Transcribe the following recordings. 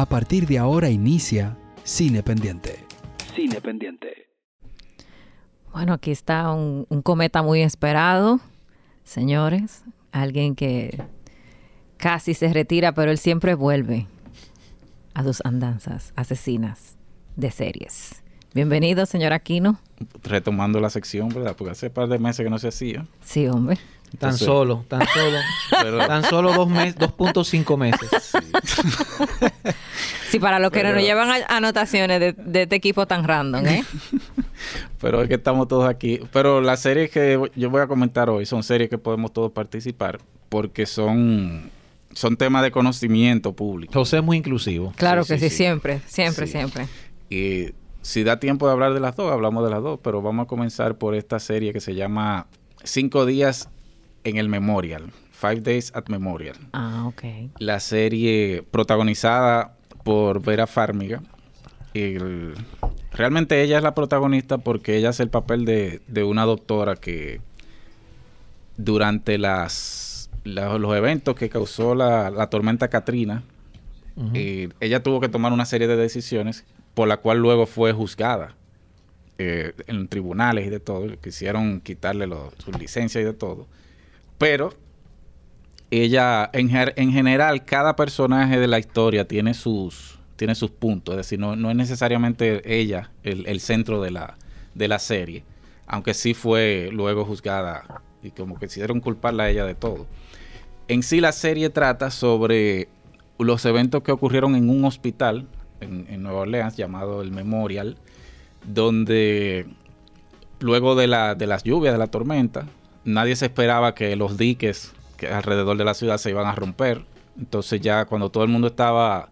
A partir de ahora inicia Cine Pendiente. Cine Pendiente. Bueno, aquí está un, un cometa muy esperado, señores. Alguien que casi se retira, pero él siempre vuelve a sus andanzas asesinas de series. Bienvenido, señor Aquino. Retomando la sección, ¿verdad? Porque hace un par de meses que no se hacía. Sí, hombre. Tan solo, tan solo, tan solo dos meses, 2.5 meses. Sí. para los que no nos llevan anotaciones de, este equipo tan random, ¿eh? Pero es que estamos todos aquí. Pero las series que yo voy a comentar hoy son series que podemos todos participar porque son son temas de conocimiento público. José es muy inclusivo. Claro que sí, siempre, siempre, siempre. Y si da tiempo de hablar de las dos, hablamos de las dos, pero vamos a comenzar por esta serie que se llama Cinco días en el Memorial, Five Days at Memorial. Ah, ok. La serie protagonizada por Vera Farmiga. realmente ella es la protagonista porque ella hace el papel de, de una doctora que durante las, los eventos que causó la, tormenta Katrina, eh, ella tuvo que tomar una serie de decisiones por la cual luego fue juzgada eh, en tribunales y de todo. Quisieron quitarle su licencia y de todo. Pero ella, en, en, general, cada personaje de la historia tiene sus, tiene sus puntos. Es decir, no, no es necesariamente ella el, centro de la, de la serie, aunque sí fue luego juzgada y como que quisieron culparla a ella de todo. En sí la serie trata sobre los eventos que ocurrieron en un hospital en, Nueva Orleans llamado el Memorial, donde luego de, la, de las lluvias, de la tormenta, nadie se esperaba que los diques que alrededor de la ciudad se iban a romper. Entonces ya cuando todo el mundo estaba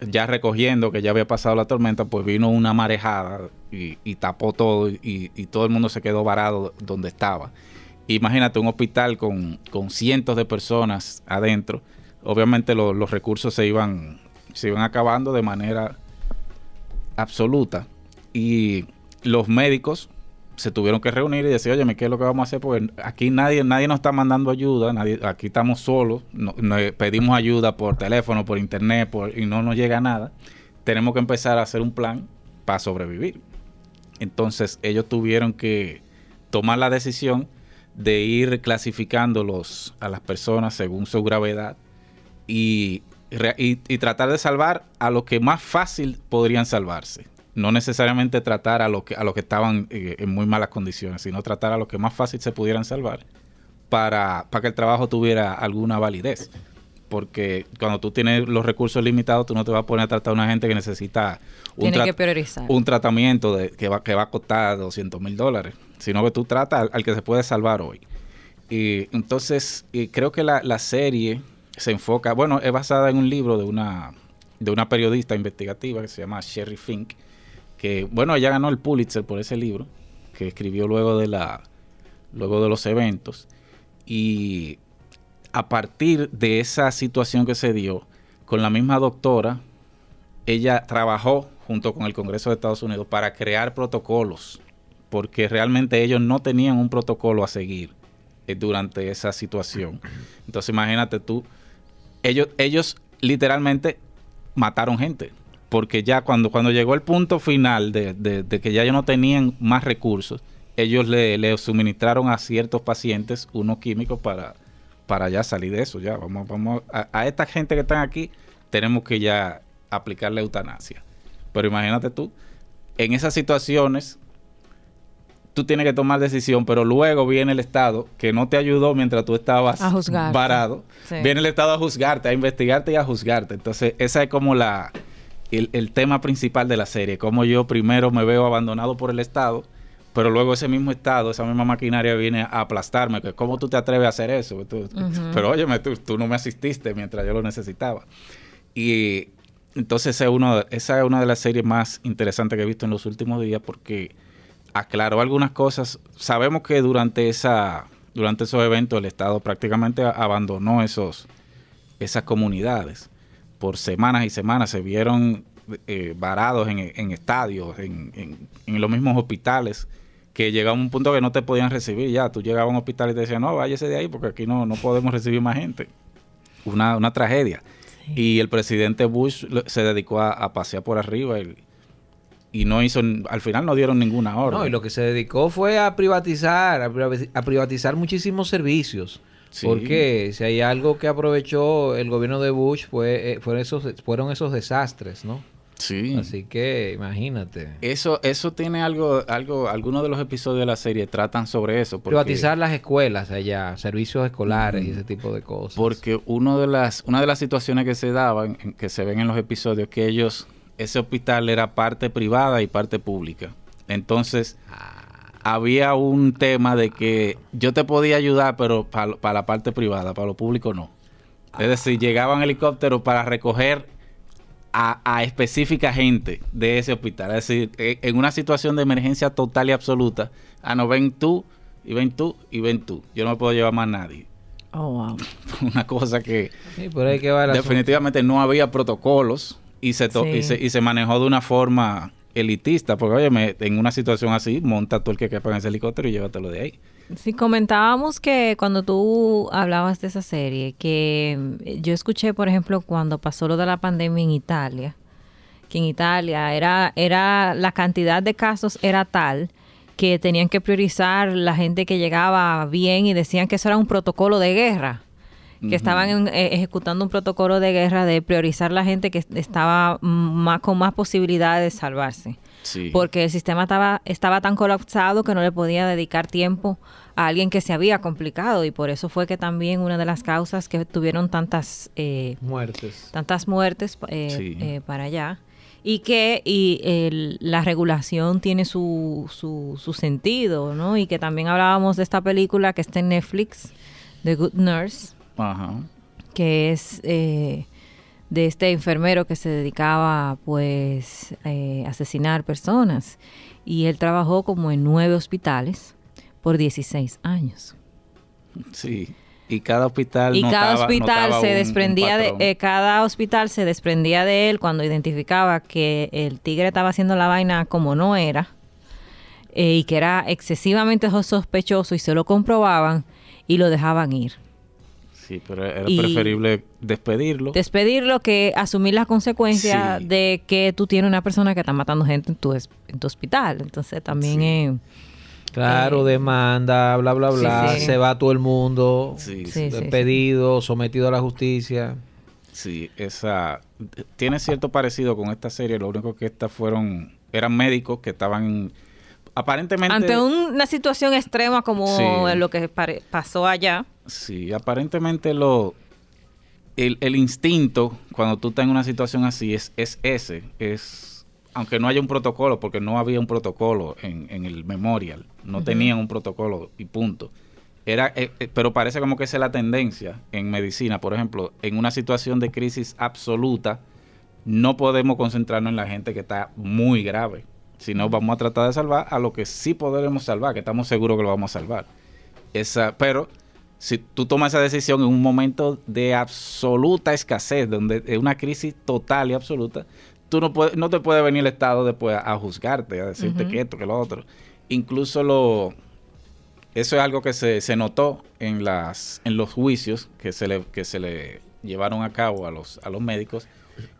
ya recogiendo que ya había pasado la tormenta, pues vino una marejada y, tapó todo y, todo el mundo se quedó varado donde estaba. Imagínate un hospital con, cientos de personas adentro. Obviamente los recursos se iban se iban acabando de manera absoluta. Y los médicos se tuvieron que reunir y decir, oye, ¿qué es lo que vamos a hacer? Porque aquí nadie, nadie nos está mandando ayuda, nadie, aquí estamos solos, no, pedimos ayuda por teléfono, por internet, y no nos llega nada. Tenemos que empezar a hacer un plan para sobrevivir. Entonces ellos tuvieron que tomar la decisión de ir clasificándolos a las personas según su gravedad y y, tratar de salvar a los que más fácil podrían salvarse. No necesariamente tratar a los que, a los que estaban eh, en muy malas condiciones, sino tratar a los que más fácil se pudieran salvar para, para que el trabajo tuviera alguna validez. Porque cuando tú tienes los recursos limitados, tú no te vas a poner a tratar a una gente que necesita un, un tratamiento de, que, va, que va a costar 200 mil dólares, sino que tú tratas al, que se puede salvar hoy. Y entonces, y creo que la, la serie se enfoca, bueno, es basada en un libro de una, de una periodista investigativa que se llama Sherry Fink, que, bueno, ella ganó el Pulitzer por ese libro, que escribió luego de, la, luego de los eventos. Y a partir de esa situación que se dio, con la misma doctora, ella trabajó junto con el Congreso de Estados Unidos para crear protocolos, porque realmente ellos no tenían un protocolo a seguir eh, durante esa situación. Entonces imagínate tú ellos, ellos literalmente mataron gente. Porque ya cuando, cuando llegó el punto final de, que ya ellos no tenían más recursos, ellos le, suministraron a ciertos pacientes unos químicos para, para ya salir de eso. Ya, vamos, vamos a, a esta gente que están aquí, tenemos que ya aplicarle eutanasia. Pero imagínate tú, en esas situaciones tú tienes que tomar decisión, pero luego viene el Estado que no te ayudó mientras tú estabas varado. Viene el Estado a juzgarte, a investigarte y a juzgarte. Entonces, esa es como la el, tema principal de la serie, cómo yo primero me veo abandonado por el Estado, pero luego ese mismo Estado, esa misma maquinaria viene a aplastarme, que cómo tú te atreves a hacer eso. Pero óyeme, tú, tú no me asististe mientras yo lo necesitaba. Y entonces esa es, uno, esa es una de las series más interesantes que he visto en los últimos días porque aclaró algunas cosas. Sabemos que durante esa durante esos eventos el Estado prácticamente abandonó esos esas comunidades. Por semanas y semanas se vieron eh, varados en, estadios, en, los mismos hospitales, que llegaba un punto que no te podían recibir ya. Tú llegabas a un hospital y te decían, no, váyase de ahí porque aquí no, no podemos recibir más gente. Una, una tragedia. Y el presidente Bush se dedicó a, pasear por arriba y, no hizo, al final no dieron ninguna orden. No, y lo que se dedicó fue a privatizar, a privatizar muchísimos servicios. Porque si hay algo que aprovechó el gobierno de Bush fue, eh, fueron, esos, fueron esos desastres, ¿no? Sí. Así que imagínate. Eso, eso tiene algo, algo, algunos de los episodios de la serie tratan sobre eso. Privatizar las escuelas allá, servicios escolares y ese tipo de cosas. Porque uno de las, una de las situaciones que se daban, que se ven en los episodios, que ellos, ese hospital era parte privada y parte pública. Entonces, ah. Había un tema de que yo te podía ayudar, pero para la parte privada, para lo público no. Es decir, llegaban helicópteros para recoger a, específica gente de ese hospital. Es decir, e, en una situación de emergencia total y absoluta, ah, no, ven tú, y ven tú, y ven tú. Yo no me puedo llevar más a nadie. Oh, wow. una cosa que, que definitivamente no había protocolos y se, y se, manejó de una forma elitista, porque oye, en una situación así, monta todo el que quepa en ese helicóptero y llévatelo de ahí. Sí, comentábamos que cuando tú hablabas de esa serie, que mm, yo escuché, por ejemplo, cuando pasó lo de la pandemia en Italia, que en Italia era, era la cantidad de casos era tal que tenían que priorizar la gente que llegaba bien y decían que eso era un protocolo de guerra que estaban eh, ejecutando un protocolo de guerra de priorizar la gente que estaba más con más posibilidades de salvarse. Porque el sistema estaba, estaba tan colapsado que no le podía dedicar tiempo a alguien que se había complicado. Y por eso fue que también una de las causas que tuvieron tantas eh, muertes, tantas muertes eh, eh, para allá. Y que y la regulación tiene su, su, su, sentido, ¿no? Y que también hablábamos de esta película que está en Netflix, The Good Nurse, que es de este enfermero que se dedicaba pues a asesinar personas y él trabajó como en nueve hospitales por 16 años. Sí. Y cada hospital y cada hospital se desprendía de eh, cada hospital se desprendía de él cuando identificaba que el tigre estaba haciendo la vaina como no era eh, y que era excesivamente sospechoso y se lo comprobaban y lo dejaban ir. Sí, pero era preferible despedirlo. Despedirlo que asumir las consecuencias de que tú tienes una persona que está matando gente en tu, en tu hospital. Entonces también es Claro, eh, demanda, bla, bla, bla. Se va todo el mundo. despedido, sometido a la justicia. Sí, esa. Tiene cierto parecido con esta serie. Lo único que estas fueron. Eran médicos que estaban. Aparentemente. Ante una situación extrema como lo que pasó allá. Sí, aparentemente lo. El, el instinto, cuando tú estás en una situación así, es, es ese. Es aunque no haya un protocolo, porque no había un protocolo en, el memorial, no tenían un protocolo y punto. Era, eh, eh, pero parece como que esa es la tendencia en medicina. Por ejemplo, en una situación de crisis absoluta, no podemos concentrarnos en la gente que está muy grave, sino vamos a tratar de salvar a lo que sí podremos salvar, que estamos seguros que lo vamos a salvar. Esa, pero si tú tomas esa decisión en un momento de absoluta escasez, donde es una crisis total y absoluta, tú no, puedes, no te puede venir el Estado después a, juzgarte, a decirte que esto, que lo otro. Incluso lo... Eso es algo que se, se notó en, las, en los juicios que se, le, que se le llevaron a cabo a los, a los médicos,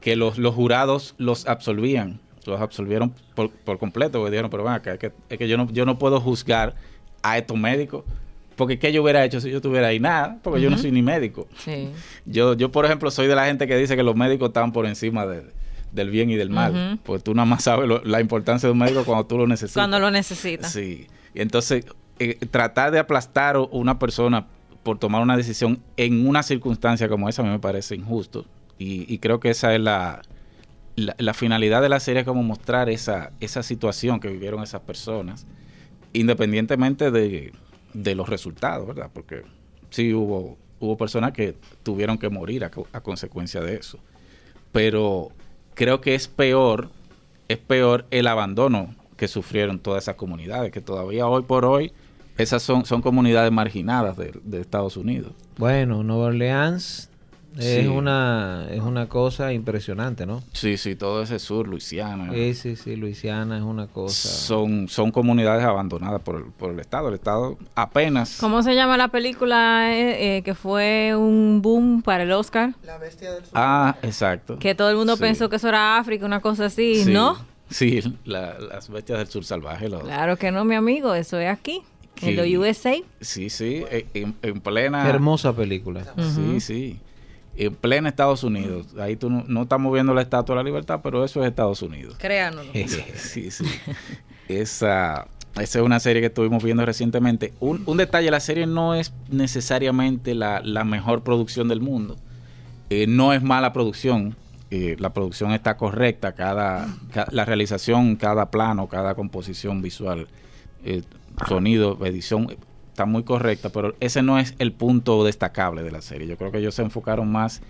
que los, los jurados los absolvían, los absolvieron por, por completo, porque dijeron, pero bueno, es que, es que yo, no, yo no puedo juzgar a estos médicos, porque ¿qué yo hubiera hecho si yo estuviera ahí? Nada, porque yo no soy ni médico. Yo, yo, por ejemplo, soy de la gente que dice que los médicos están por encima de, del bien y del mal. Pues tú nada más sabes la importancia de un médico cuando tú lo necesitas. Cuando lo necesitas. Sí. Y entonces, eh, tratar de aplastar a una persona por tomar una decisión en una circunstancia como esa a mí me parece injusto. Y, creo que esa es la, la, finalidad de la serie, como mostrar esa, esa situación que vivieron esas personas, independientemente de, de los resultados, ¿verdad? Porque sí hubo, hubo personas que tuvieron que morir a, a consecuencia de eso. Pero creo que es peor, es peor el abandono que sufrieron todas esas comunidades, que todavía hoy por hoy esas son, son comunidades marginadas de, Estados Unidos. Bueno, Nueva Orleans Es Sí. una es una cosa impresionante, ¿no? Sí, sí, todo ese sur, Luisiana. Sí, sí, sí, Luisiana es una cosa. Son, son comunidades abandonadas por el, por el Estado. El Estado apenas... ¿Cómo se llama la película eh, eh, que fue un boom para el Oscar? La bestia del sur. Ah, exacto. Que todo el mundo Sí. pensó que eso era África, una cosa así, Sí, ¿no? Sí, la- las bestias del sur salvaje. Claro que no, mi amigo, eso es aquí, en los. USA. Sí, sí, e- en, en plena... Hermosa película. Sí, sí. En plena Estados Unidos. Ahí tú no, no estamos viendo la Estatua de la Libertad, pero eso es Estados Unidos. Créanos. sí, sí. Esa, esa es una serie que estuvimos viendo recientemente. Un, un detalle, la serie no es necesariamente la, la mejor producción del mundo. Eh, no es mala producción. Eh, la producción está correcta. Cada, ca- la realización, cada plano, cada composición visual, eh, sonido, edición, está muy correcta. Pero ese no es el punto destacable de la serie. Yo creo que ellos se enfocaron más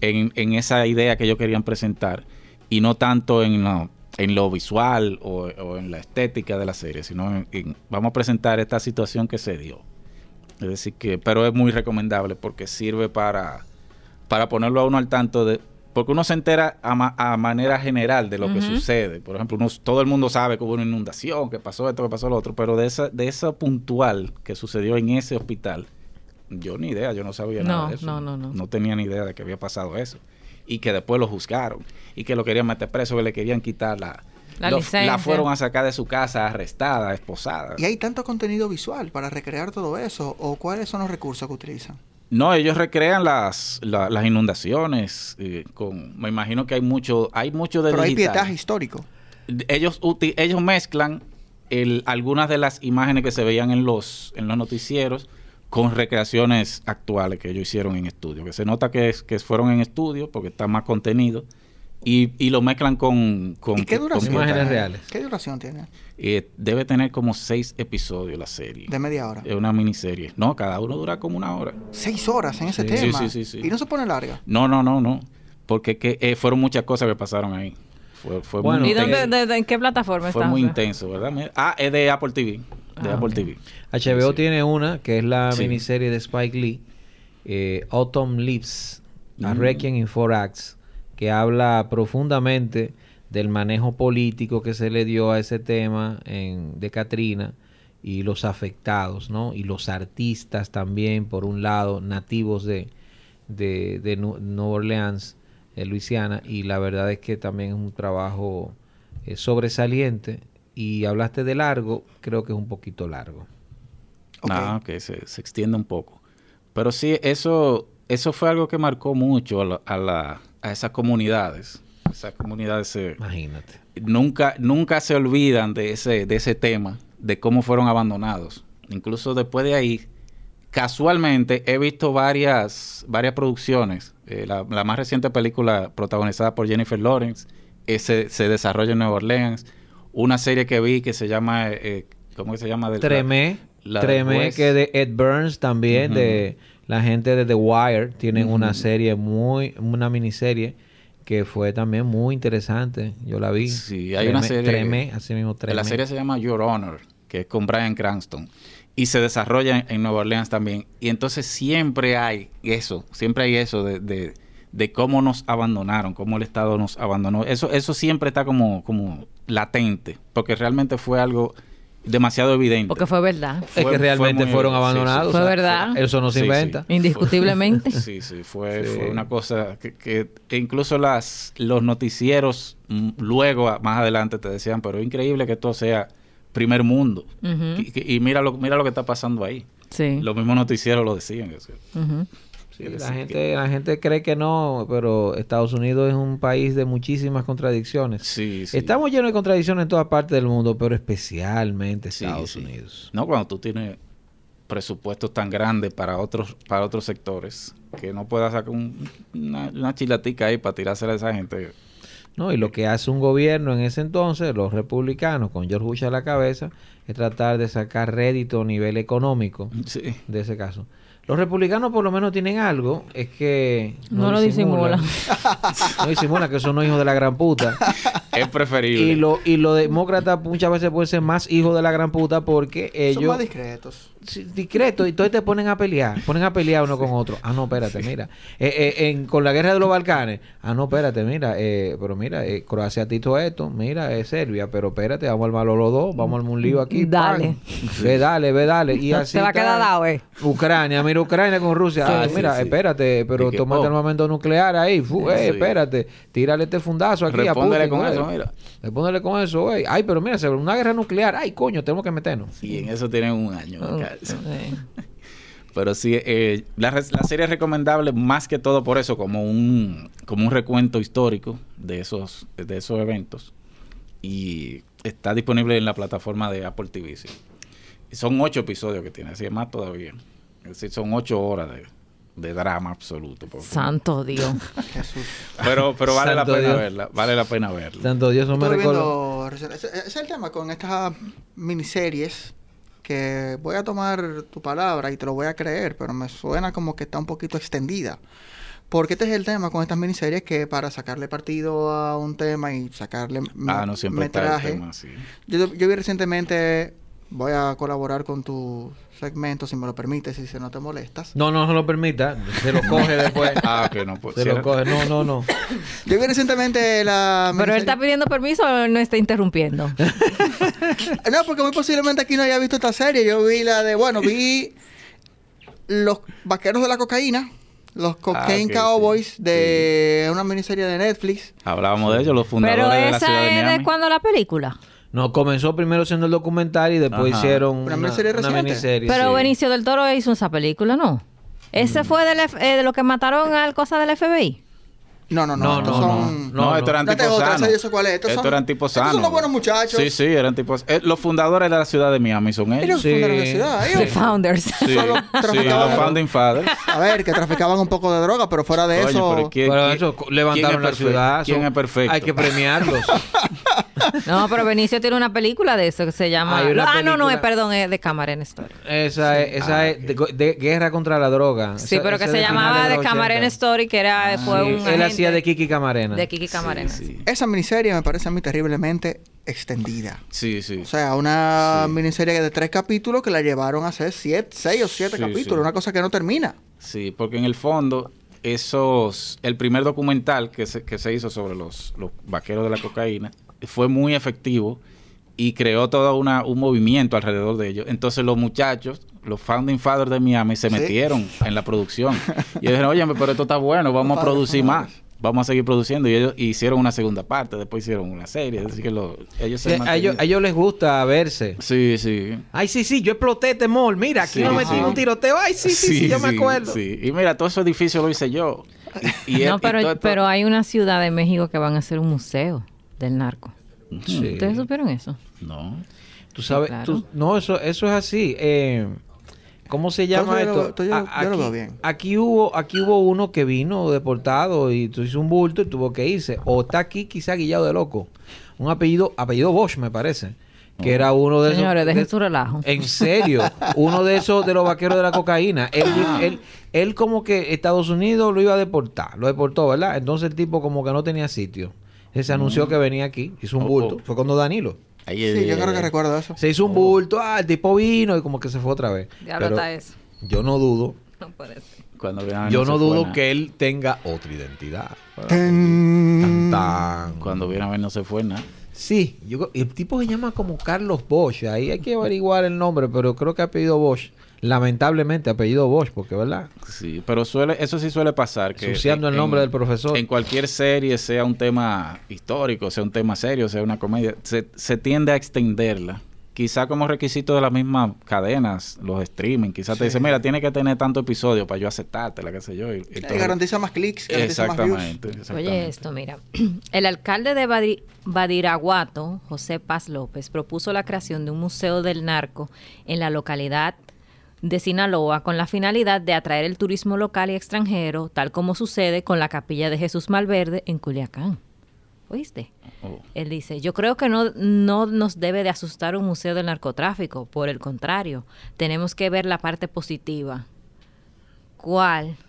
en, en esa idea que ellos querían presentar y no tanto en en lo visual o, en la estética de la serie, sino en, en- vamos a presentar esta situación que se dio. Es decir, que, pero es muy recomendable porque sirve para, para ponerlo a uno al tanto de, porque uno se entera a, ma- a manera general de lo que sucede. Por ejemplo, uno- todo el mundo sabe que hubo una inundación, que pasó esto, que pasó lo otro, pero de esa, de esa puntual que sucedió en ese hospital, yo ni idea, yo no sabía nada No, de eso. no, no, no. No tenía ni idea de que había pasado eso. Y que después lo juzgaron. Y que lo querían meter preso, que le querían quitar la... La lo- la fueron a sacar de su casa arrestada, esposada. ¿Y hay tanto contenido visual para recrear todo eso? ¿O cuáles son los recursos que utilizan? No, ellos recrean las, la- las inundaciones. eh, con, me imagino que hay mucho, hay mucho de Pero hay pietaje histórico. ellos ellos mezclan el- algunas de las imágenes que se veían en los en los noticieros con recreaciones actuales que ellos hicieron en estudio que se nota que, es- que fueron en estudio porque está más contenido y, y lo mezclan con, con ¿Y qué con imágenes tiene? reales. ¿Qué duración tiene? Eh, debe tener como seis episodios la serie De media hora. es una miniserie no cada uno dura como una hora Seis horas en ese Sí. tema. Sí, sí, sí, sí. Y no se pone larga. no no no no porque que, eh, fueron muchas cosas que pasaron ahí fue, fue Bueno, muy ¿Y dónde, intenso. de- de- en qué plataforma fue está? muy intenso verdad ah es de Apple TV de Ah, Apple. TV HBO Sí, tiene una que es la Sí. miniserie de Spike Lee, eh, Autumn Leaves, A Mm. Requiem in Four Acts, que habla profundamente del manejo político que se le dio a ese tema en, de Katrina y los afectados, ¿no? Y los artistas también, por un lado, nativos de, de, de Nu- Nueva Orleans, eh, Luisiana, y la verdad es que también es un trabajo eh, sobresaliente. Y hablaste de largo, creo que es un poquito largo. Ah, que se, se extiende un poco. Pero sí, eso, eso fue algo que marcó mucho a, la- a, la- a esas comunidades. Esas comunidades se- Imagínate. nunca, nunca se olvidan de ese, de ese tema, de cómo fueron abandonados. Incluso después de ahí, casualmente he visto varias, varias producciones. Eh, la, la más reciente película protagonizada por Jennifer Lawrence eh, se, se desarrolla en Nueva Orleans. Una serie que vi que se llama, eh, ¿cómo que se llama? Del- Tremé, la Tremé, que de Ed Burns también, de la gente de The Wire, tienen una Ujú. serie muy, una miniserie que fue también muy interesante. Yo la vi. Sí, hay una serie- Tremé, así mismo Tremé. La serie se llama Your Honor, que es con Brian Cranston. Y se desarrolla en, en Nueva Orleans también. Y entonces siempre hay eso, siempre hay eso de, de, de cómo nos abandonaron, cómo el Estado nos abandonó. Eso, eso siempre está como, como latente, porque realmente fue algo demasiado evidente. Porque fue verdad. Es fue- que realmente fue fueron sí, sí. abandonados. Fue o sea, verdad. Eso no se Sí, inventa. sí. Indiscutiblemente. Sí, sí, fue, Sí. fue una cosa que, que- que incluso las, los noticieros mm, luego, más adelante, te decían, pero es increíble que esto sea primer mundo. Y, mira, lo, mira lo que está pasando ahí. Sí. Los mismos noticieros lo decían. Ujú. Sí, la, gente, la gente cree que no, pero Estados Unidos es un país de muchísimas contradicciones. Sí, sí. Estamos llenos de contradicciones en todas partes del mundo, pero especialmente Estados. Unidos. No, cuando tú tienes presupuestos tan grandes para otros para otros sectores, que no puedas sacar un- una, una chilatica ahí para tirársela a esa gente. ¿no? Y lo que hace un gobierno en ese entonces, los republicanos, con George Bush a la cabeza, es tratar de sacar rédito a nivel económico Sí. de ese caso. Los republicanos por lo menos tienen algo, es que No lo disimulan. no disimulan que son unos hijos de la gran puta. es preferible. Y lo, y los demócratas muchas veces pueden ser más hijos de la gran puta porque Son ellos... más discretos. Discreto y entonces te ponen a pelear ponen a pelear uno con otro ah no espérate mira Eh, eh, en, con la guerra de los Balcanes ah no espérate mira eh, pero mira eh, Croacia tito esto mira es Serbia pero espérate vamos a armarlo los dos vamos a armar un lío aquí Dale. ve dale ve dale y así Te va a quedar dado, eh. Ucrania mira Ucrania con Rusia Sí, ah, sí, mira sí. espérate pero tomate oh. armamento nuclear ahí fu, eh, Sí. espérate tírale este fundazo aquí Respóndele Putin, con eso, mira. respóndele con eso güey ay pero mira una guerra nuclear ay coño tenemos que meternos Y en eso tienen un año. cárcel. Sí. Pero sí, eh, la, serie es recomendable más que todo por eso, como un, como un recuento histórico de esos, de esos eventos. Y está disponible en la plataforma de Apple TV. sí. Son ocho episodios que tiene, así es más todavía. Es decir, son ocho horas de, de drama absoluto. por favor. Santo Dios. Jesús. Pero, pero vale la Santo pena Dios. verla, vale la pena verla. tanto Dios no me recuerdo ese es el tema con estas miniseries que voy a tomar tu palabra y te lo voy a creer, pero me suena como que está un poquito extendida. Porque este es el tema con estas miniseries que para sacarle partido a un tema y sacarle Ah, no siempre está el metraje. tema. Yo, yo vi recientemente, voy a colaborar con tu segmento, si me lo permites, si se no te molestas. No, no se lo permita. Se lo coge después. Ah, que no puede se lo coge. No, no, no. Yo vi recientemente la... Pero él está pidiendo permiso o no está interrumpiendo. No, porque muy posiblemente aquí no haya visto esta serie. Yo vi la de, bueno, vi Los Vaqueros de la Cocaína, los Cocaine ok, Cowboys, sí. de una miniserie de Netflix. Hablábamos de ellos, los fundadores Pero de la ciudad esa de es Miami. de cuando la película. No, comenzó primero siendo el documental y después Ajá. hicieron Una una, miniserie una reciente. miniserie. Pero sí. Benicio del Toro hizo esa película, ¿no? Ese fue del F- eh, de lo que mataron al cosa del FBI. No, no, no. No, estos no, son... No, No, estos eran tipos sanos. Estos son- eran tipos estos son sanos. los buenos muchachos. Sí, sí, eran tipos... eh, los fundadores de la ciudad de Miami son ellos. Ellos Sí. fundaron la ciudad. The Ellos, Founders. Sí, solo sí, traficaban- los founding fathers. a ver, que traficaban un poco de droga, pero fuera de Coño, eso... pero ¿quién- Pero quién- eso, quién levantaron es la ciudad. ¿Quién son- es perfecto? Hay que premiarlos. No, pero Benicio tiene una película de eso que se llama. Ah, no, no, es, perdón, es de Camarena Story. esa es, esa Ah, es de, de guerra contra la droga. Sí, Esa- pero que se de llamaba de los Camarena 80. Story, que era, fue Sí, un. Él agente hacía de Kiki Camarena. De Kiki Camarena. Sí, sí. Esa miniserie me parece a mí terriblemente extendida. Sí, sí. O sea, una Sí. miniserie de tres capítulos que la llevaron a hacer siete, seis o siete Sí, capítulos. sí. Una cosa que no termina. Sí, porque en el fondo, esos, el primer documental que se, que se hizo sobre los, los vaqueros de la cocaína fue muy efectivo y creó todo una, un movimiento alrededor de ellos. Entonces los muchachos, los founding fathers de Miami, se Sí. metieron en la producción. Y ellos dijeron, oye, pero esto está bueno, vamos a producir más. Vamos a seguir produciendo. Y ellos hicieron una segunda parte, después hicieron una serie. Así que lo- ellos Sí, se a, ellos, mantuvieron. a ellos les gusta verse. Sí, sí. Ay, sí, sí, yo exploté este mall. Mira, aquí Sí, nos metimos sí. un tiroteo. Ay, sí, sí, sí, yo me acuerdo. sí. Y mira, todo ese edificio lo hice yo. Y, y- No, pero, todo pero hay una ciudad de México que van a hacer un museo del narco. Sí. ¿Ustedes supieron eso? No. Tú sabes, claro. tú- no, eso, eso es así. Eh, ¿Cómo se llama yo esto? yo- A- yo lo aquí, veo bien. aquí hubo, aquí hubo uno que vino deportado y tú hizo un bulto y tuvo que irse. O está aquí quizá guillado de loco. Un apellido, apellido Bosch me parece. Que era uno de Señores, esos. dejen de- su relajo. En serio, uno de esos de los vaqueros de la cocaína. Él, Ah. él, él como que Estados Unidos lo iba a deportar, lo deportó, ¿verdad? Entonces el tipo como que no tenía sitio. Él se anunció que venía aquí, hizo un Oh, bulto. oh. Fue cuando Danilo. Ahí, Sí, ahí, yo ahí, creo que recuerdo eso. Se hizo un bulto, ah, el tipo vino y como que se fue otra vez. Diablo Pero está eso. yo no dudo, No puede ser. Cuando viene a ver, yo no dudo que él tenga otra identidad. Tan, tan. Cuando viene a ver no se fue nada. Sí, yo, el tipo se llama como Carlos Bosch. Ahí hay que averiguar el nombre, pero creo que ha apellido Bosch. Lamentablemente apellido Bosch, porque verdad. Sí, pero suele, eso sí suele pasar. Que Ensuciando el en- nombre del profesor. En cualquier serie, sea un tema histórico, sea un tema serio, sea una comedia, se, se tiende a extenderla. Quizá como requisito de las mismas cadenas, los streaming, quizá te Sí. dicen, mira, tiene que tener tanto episodio para yo aceptarte, la que sé yo. y- y garantiza más clics, garantiza más views. exactamente, exactamente. Oye, esto, mira. El alcalde de Badi- Badiraguato, José Paz López, propuso la creación de un museo del narco en la localidad de Sinaloa con la finalidad de atraer el turismo local y extranjero, tal como sucede con la capilla de Jesús Malverde en Culiacán. ¿Oíste? Oh. Él dice, yo creo que no, no nos debe de asustar un museo del narcotráfico, por el contrario, tenemos que ver la parte positiva. ¿Cuál?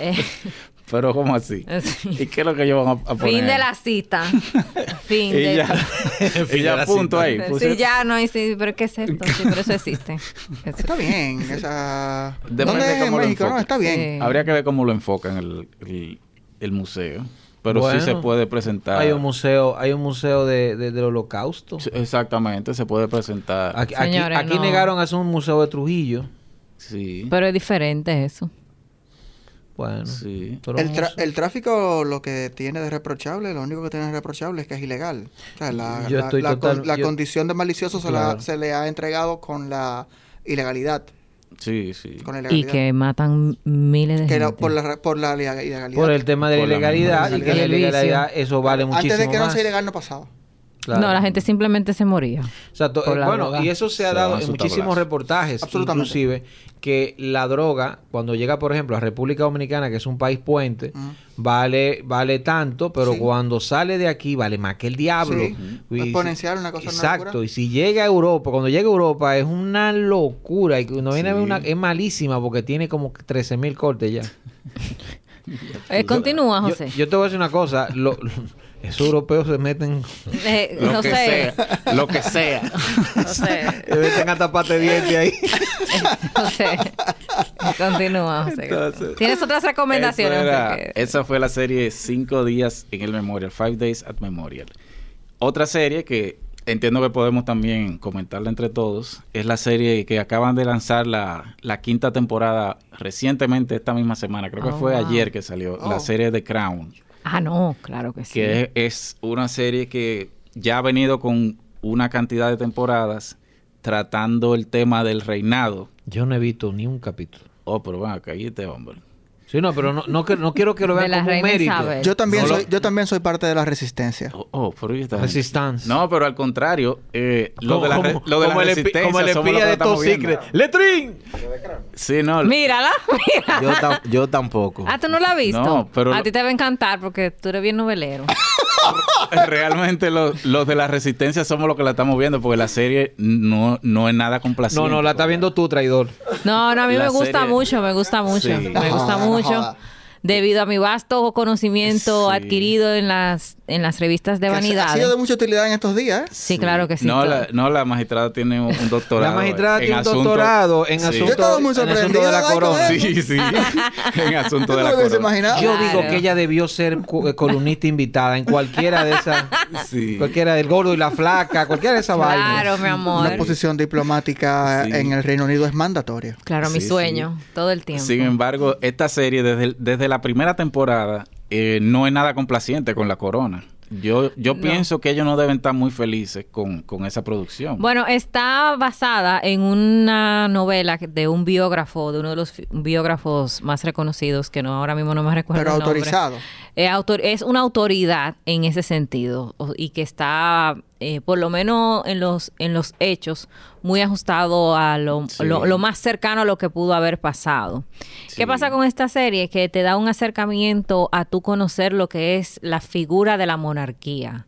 Eh, Pero ¿cómo así? Sí. ¿Y qué es lo que ellos van a, a poner? Fin de la cita. fin Y de ya, y ya punto ahí. puse- Sí, ya no hay sí, pero ¿qué es esto? Sí, pero eso existe. Eso- Está bien. Esa... Depende ¿Dónde de es en cómo lo México? No, está bien. Sí. Habría que ver cómo lo enfocan el, el, el museo. Pero Bueno, sí se puede presentar. Hay un museo, hay un museo de, de- del holocausto. Sí, Exactamente, se puede presentar. Aquí, aquí- Señores, aquí no. negaron hacer un museo de Trujillo. Sí. Pero es diferente eso. Bueno. Sí. El, el tráfico lo que tiene de reprochable, lo único que tiene de reprochable es que es ilegal. O sea, la, Yo la- estoy la total- con- la yo- condición de malicioso se, la- Claro. se le ha entregado con la ilegalidad. Sí, sí. Con la Y que matan miles de Que gente. la- por, la, por la lega- ilegalidad. por el tema de la ilegalidad y que la ilegalidad. eso vale muchísimo Antes de que no sea ilegal no pasaba. Claro. No, la gente simplemente se moría. O sea, to- por eh, la bueno, droga. y eso se ha Se dado en muchísimos reportajes, inclusive, que la droga, cuando llega, por ejemplo, a República Dominicana, que es un país puente, vale, vale tanto, pero Sí. cuando sale de aquí vale más que el diablo. Sí. Y- Exponencial, una cosa, Exacto, y si llega a Europa, cuando llega a Europa es una locura, y cuando viene a ver Sí. una, es malísima porque tiene como 13 mil cortes ya. Eh, continúa, Yo- José. Yo, te voy a decir una cosa, lo- esos europeos se meten, Eh, Lo que José, sea. Lo que sea. José, se meten hasta pate de diente ahí. José. Continúa, José. Entonces, ¿Tienes otras recomendaciones? Era- que- esa fue la serie Cinco días en el Memorial, Five Days at Memorial. Otra serie que entiendo que podemos también comentarla entre todos es la serie que acaban de lanzar la, la quinta temporada recientemente esta misma semana. Creo que Oh, fue wow. ayer que salió la Oh. serie The Crown, Ah, no, claro que sí. que es, es una serie que ya ha venido con una cantidad de temporadas tratando el tema del reinado. Yo no he visto ni un capítulo. Oh, pero acá, este hombre. Sí, no, pero no, no, que- no quiero que lo vean como un mérito. Isabel. Yo también, No lo- soy, yo también soy parte de la resistencia. Oh, oh, pero ¿y esta gente? Resistance. No, pero al contrario, eh, lo de la, Como- lo de la como el resistencia como el espía de Top. Secret. ¡Letrín! Sí, no. Mírala. Yo, tam- yo tampoco. Ah, ¿tú no la has visto? No, pero A ti te va a encantar porque tú eres bien novelero. Realmente los, los de la resistencia somos los que la estamos viendo porque la serie no, no es nada complaciente. No, no, la está viendo tú, traidor. No, no, a mí La me gusta serie- mucho, me gusta mucho. Sí. Me gusta Ah, mucho. Debido a mi vasto conocimiento Sí. adquirido en las, en las revistas de vanidad. Ha sido de mucha utilidad en estos días. ¿eh? Sí, claro que sí. No la, no, la magistrada tiene un, doctorado. La magistrada en tiene un asunto- doctorado en Sí. asunto, Yo estaba muy en asunto sorprendido, de la corona. Sí, sí. en asunto de Yo la no lo hubiese corona. Yo Claro. digo que ella debió ser cu- eh, columnista invitada en cualquiera de esas. Sí. Cualquiera del gordo y la flaca, cualquiera de esas Claro, vainas. mi amor. Una posición diplomática Sí. en el Reino Unido es mandatoria. Claro, mi Sí, sueño. Todo el tiempo. Sin embargo, esta serie desde, desde la primera temporada eh, no es nada complaciente con la corona. Yo, yo No. pienso que ellos no deben estar muy felices con, con esa producción. Bueno, está basada en una novela de un biógrafo, de uno de los biógrafos más reconocidos, que no ahora mismo no me recuerdo. Pero el nombre. autorizado. Eh, autor- es una autoridad en ese sentido y que está, eh, por lo menos en los, en los hechos, muy ajustado a lo, Sí. lo- lo más cercano a lo que pudo haber pasado. ¿Qué pasa con esta serie? Que te da un acercamiento a tú conocer lo que es la figura de la monarquía.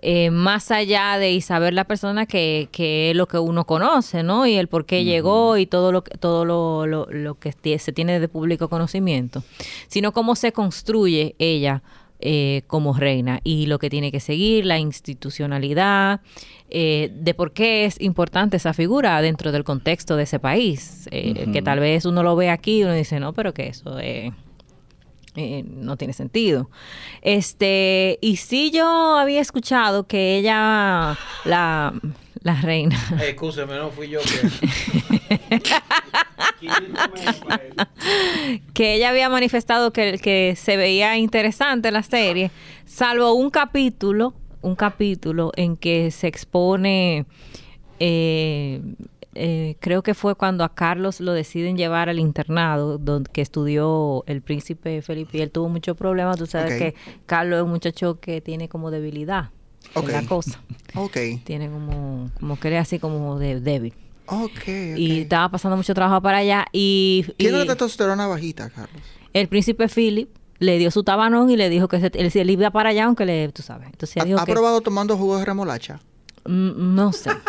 Eh, más allá de saber la persona que, que es lo que uno conoce, ¿no? Y el por qué llegó y todo lo que todo lo, lo- lo que se tiene de público conocimiento, sino cómo se construye ella eh, como reina y lo que tiene que seguir, la institucionalidad, eh, de por qué es importante esa figura dentro del contexto de ese país, eh, que tal vez uno lo ve aquí y uno dice, no, pero que eso es... Eh, no tiene sentido. Este, y sí yo había escuchado que ella, la, la reina, Escúcheme, no fui yo que. que ella había manifestado que, que se veía interesante la serie, salvo un capítulo, un capítulo en que se expone, eh, eh, creo que fue cuando a Carlos lo deciden llevar al internado donde que estudió el príncipe Felipe y él tuvo muchos problemas. Tú sabes que Carlos es un muchacho que tiene como debilidad Ok. en la cosa. Tiene como, como que era así como de débil. Y estaba pasando mucho trabajo para allá y, Tiene y la testosterona bajita, Carlos. el príncipe Philip le dio su tabanón y le dijo que se, él, él iba para allá aunque le, tú sabes. Entonces ¿Ha, ella dijo ha que, probado tomando jugo de remolacha? Mm, no sé.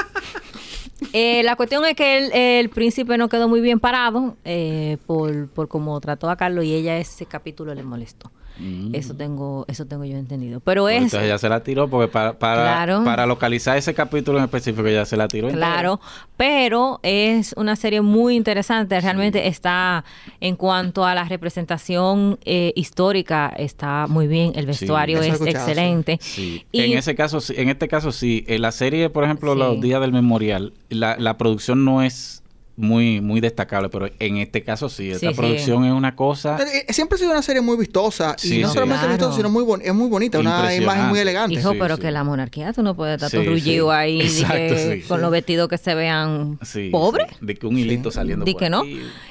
Eh, la cuestión es que el, el príncipe no quedó muy bien parado eh, por, por cómo trató a Carlos y ella ese capítulo le molestó. Mm. Eso tengo eso tengo yo entendido. Pero Pues es Entonces ella se la tiró porque para, para, Claro. para localizar ese capítulo en específico ella se la tiró. Claro, pero es una serie muy interesante. Realmente está, en cuanto a la representación eh, histórica, está muy bien. El vestuario es excelente. Sí. Y- En ese caso, sí- en este caso sí. En la serie, por ejemplo, Sí. los días del memorial, la, la producción no es muy, muy destacable, pero en este caso sí. Esta Sí, sí. producción es una cosa. Eh, Siempre ha sido una serie muy vistosa. y no sí. solamente Claro. vistosa, sino muy bon- es muy bonita. Una imagen muy elegante. Hijo, Sí, pero sí. que la monarquía tú no puedes estar Sí, todo rullido sí. ahí Exacto, que con Sí. los vestidos que se vean Sí, pobres. sí. De que un hilito saliendo Di por que no.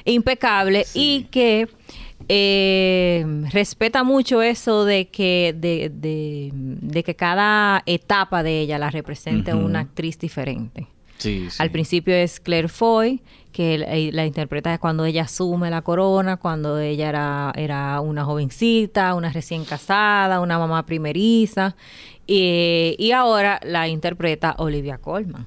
Impecable. Sí. Y que eh, respeta mucho eso de que, de, de- de que cada etapa de ella la represente una actriz diferente. Sí, sí. Al principio es Claire Foy, que la, y la interpreta cuando ella asume la corona, cuando ella era, era una jovencita, una recién casada, una mamá primeriza. Y, y ahora la interpreta Olivia Colman,